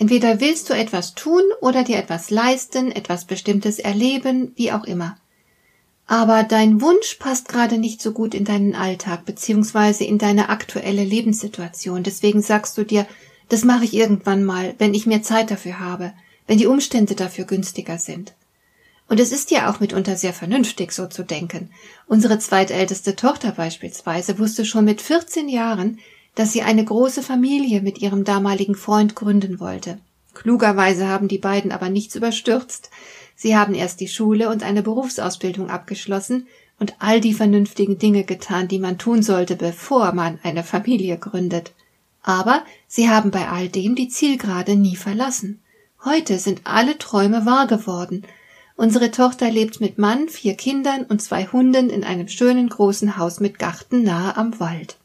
Entweder willst du etwas tun oder dir etwas leisten, etwas Bestimmtes erleben, wie auch immer. Aber dein Wunsch passt gerade nicht so gut in deinen Alltag beziehungsweise in deine aktuelle Lebenssituation. Deswegen sagst du dir, das mache ich irgendwann mal, wenn ich mehr Zeit dafür habe, wenn die Umstände dafür günstiger sind. Und es ist ja auch mitunter sehr vernünftig, so zu denken. Unsere zweitälteste Tochter beispielsweise wusste schon mit 14 Jahren, dass sie eine große Familie mit ihrem damaligen Freund gründen wollte. Klugerweise haben die beiden aber nichts überstürzt. Sie haben erst die Schule und eine Berufsausbildung abgeschlossen und all die vernünftigen Dinge getan, die man tun sollte, bevor man eine Familie gründet. Aber sie haben bei all dem die Zielgerade nie verlassen. Heute sind alle Träume wahr geworden. Unsere Tochter lebt mit Mann, vier Kindern und zwei Hunden in einem schönen großen Haus mit Garten nahe am Wald.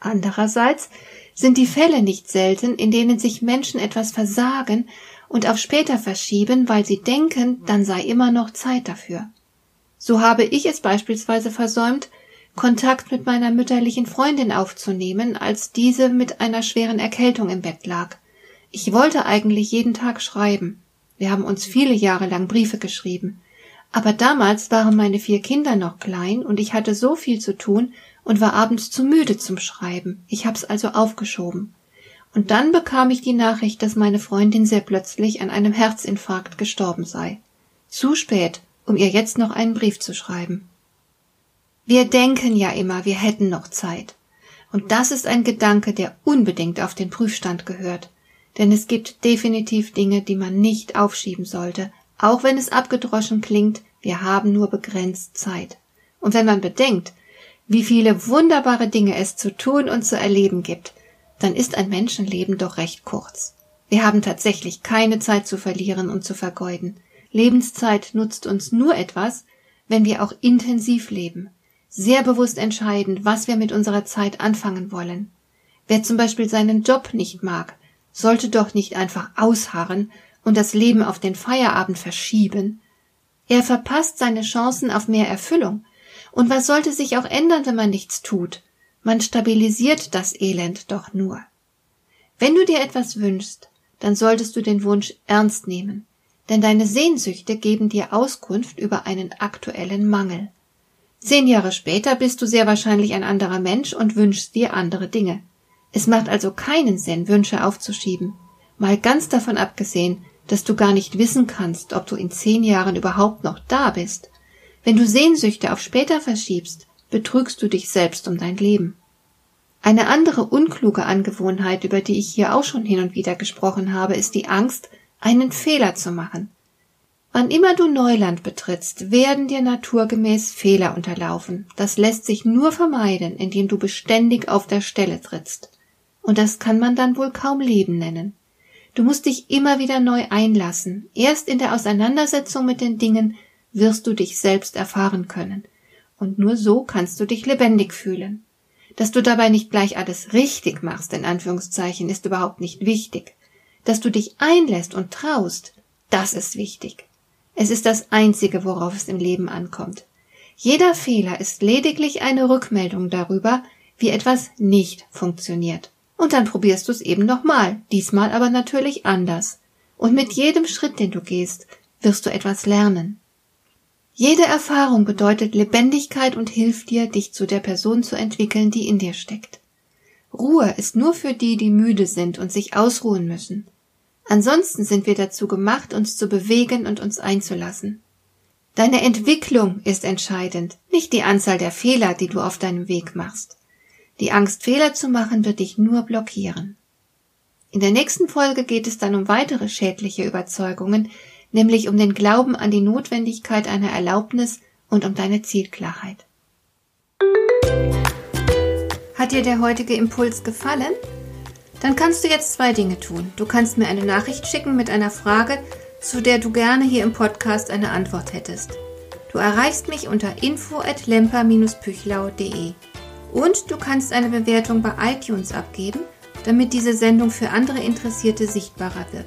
Andererseits sind die Fälle nicht selten, in denen sich Menschen etwas versagen und auf später verschieben, weil sie denken, dann sei immer noch Zeit dafür. So habe ich es beispielsweise versäumt, Kontakt mit meiner mütterlichen Freundin aufzunehmen, als diese mit einer schweren Erkältung im Bett lag. Ich wollte eigentlich jeden Tag schreiben. Wir haben uns viele Jahre lang Briefe geschrieben. Aber damals waren meine vier Kinder noch klein und ich hatte so viel zu tun, und war abends zu müde zum Schreiben. Ich hab's also aufgeschoben. Und dann bekam ich die Nachricht, dass meine Freundin sehr plötzlich an einem Herzinfarkt gestorben sei. Zu spät, um ihr jetzt noch einen Brief zu schreiben. Wir denken ja immer, wir hätten noch Zeit. Und das ist ein Gedanke, der unbedingt auf den Prüfstand gehört. Denn es gibt definitiv Dinge, die man nicht aufschieben sollte, auch wenn es abgedroschen klingt, wir haben nur begrenzt Zeit. Und wenn man bedenkt, wie viele wunderbare Dinge es zu tun und zu erleben gibt, dann ist ein Menschenleben doch recht kurz. Wir haben tatsächlich keine Zeit zu verlieren und zu vergeuden. Lebenszeit nutzt uns nur etwas, wenn wir auch intensiv leben, sehr bewusst entscheiden, was wir mit unserer Zeit anfangen wollen. Wer zum Beispiel seinen Job nicht mag, sollte doch nicht einfach ausharren und das Leben auf den Feierabend verschieben. Er verpasst seine Chancen auf mehr Erfüllung und was sollte sich auch ändern, wenn man nichts tut? Man stabilisiert das Elend doch nur. Wenn du dir etwas wünschst, dann solltest du den Wunsch ernst nehmen, denn deine Sehnsüchte geben dir Auskunft über einen aktuellen Mangel. Zehn Jahre später bist du sehr wahrscheinlich ein anderer Mensch und wünschst dir andere Dinge. Es macht also keinen Sinn, Wünsche aufzuschieben. Mal ganz davon abgesehen, dass du gar nicht wissen kannst, ob du in zehn Jahren überhaupt noch da bist wenn du Sehnsüchte auf später verschiebst, betrügst du dich selbst um dein Leben. Eine andere unkluge Angewohnheit, über die ich hier auch schon hin und wieder gesprochen habe, ist die Angst, einen Fehler zu machen. Wann immer du Neuland betrittst, werden dir naturgemäß Fehler unterlaufen. Das lässt sich nur vermeiden, indem du beständig auf der Stelle trittst. Und das kann man dann wohl kaum Leben nennen. Du musst dich immer wieder neu einlassen. Erst in der Auseinandersetzung mit den Dingen wirst du dich selbst erfahren können. Und nur so kannst du dich lebendig fühlen. Dass du dabei nicht gleich alles richtig machst, in Anführungszeichen, ist überhaupt nicht wichtig. Dass du dich einlässt und traust, das ist wichtig. Es ist das Einzige, worauf es im Leben ankommt. Jeder Fehler ist lediglich eine Rückmeldung darüber, wie etwas nicht funktioniert. Und dann probierst du es eben nochmal, diesmal aber natürlich anders. Und mit jedem Schritt, den du gehst, wirst du etwas lernen. Jede Erfahrung bedeutet Lebendigkeit und hilft dir, dich zu der Person zu entwickeln, die in dir steckt. Ruhe ist nur für die, die müde sind und sich ausruhen müssen. Ansonsten sind wir dazu gemacht, uns zu bewegen und uns einzulassen. Deine Entwicklung ist entscheidend, nicht die Anzahl der Fehler, die du auf deinem Weg machst. Die Angst, Fehler zu machen, wird dich nur blockieren. In der nächsten Folge geht es dann um weitere schädliche Überzeugungen, nämlich um den Glauben an die Notwendigkeit einer Erlaubnis und um deine Zielklarheit. Hat dir der heutige Impuls gefallen? Dann kannst du jetzt zwei Dinge tun. Du kannst mir eine Nachricht schicken mit einer Frage, zu der du gerne hier im Podcast eine Antwort hättest. Du erreichst mich unter info@lemper-püchlau.de. Und du kannst eine Bewertung bei iTunes abgeben, damit diese Sendung für andere Interessierte sichtbarer wird.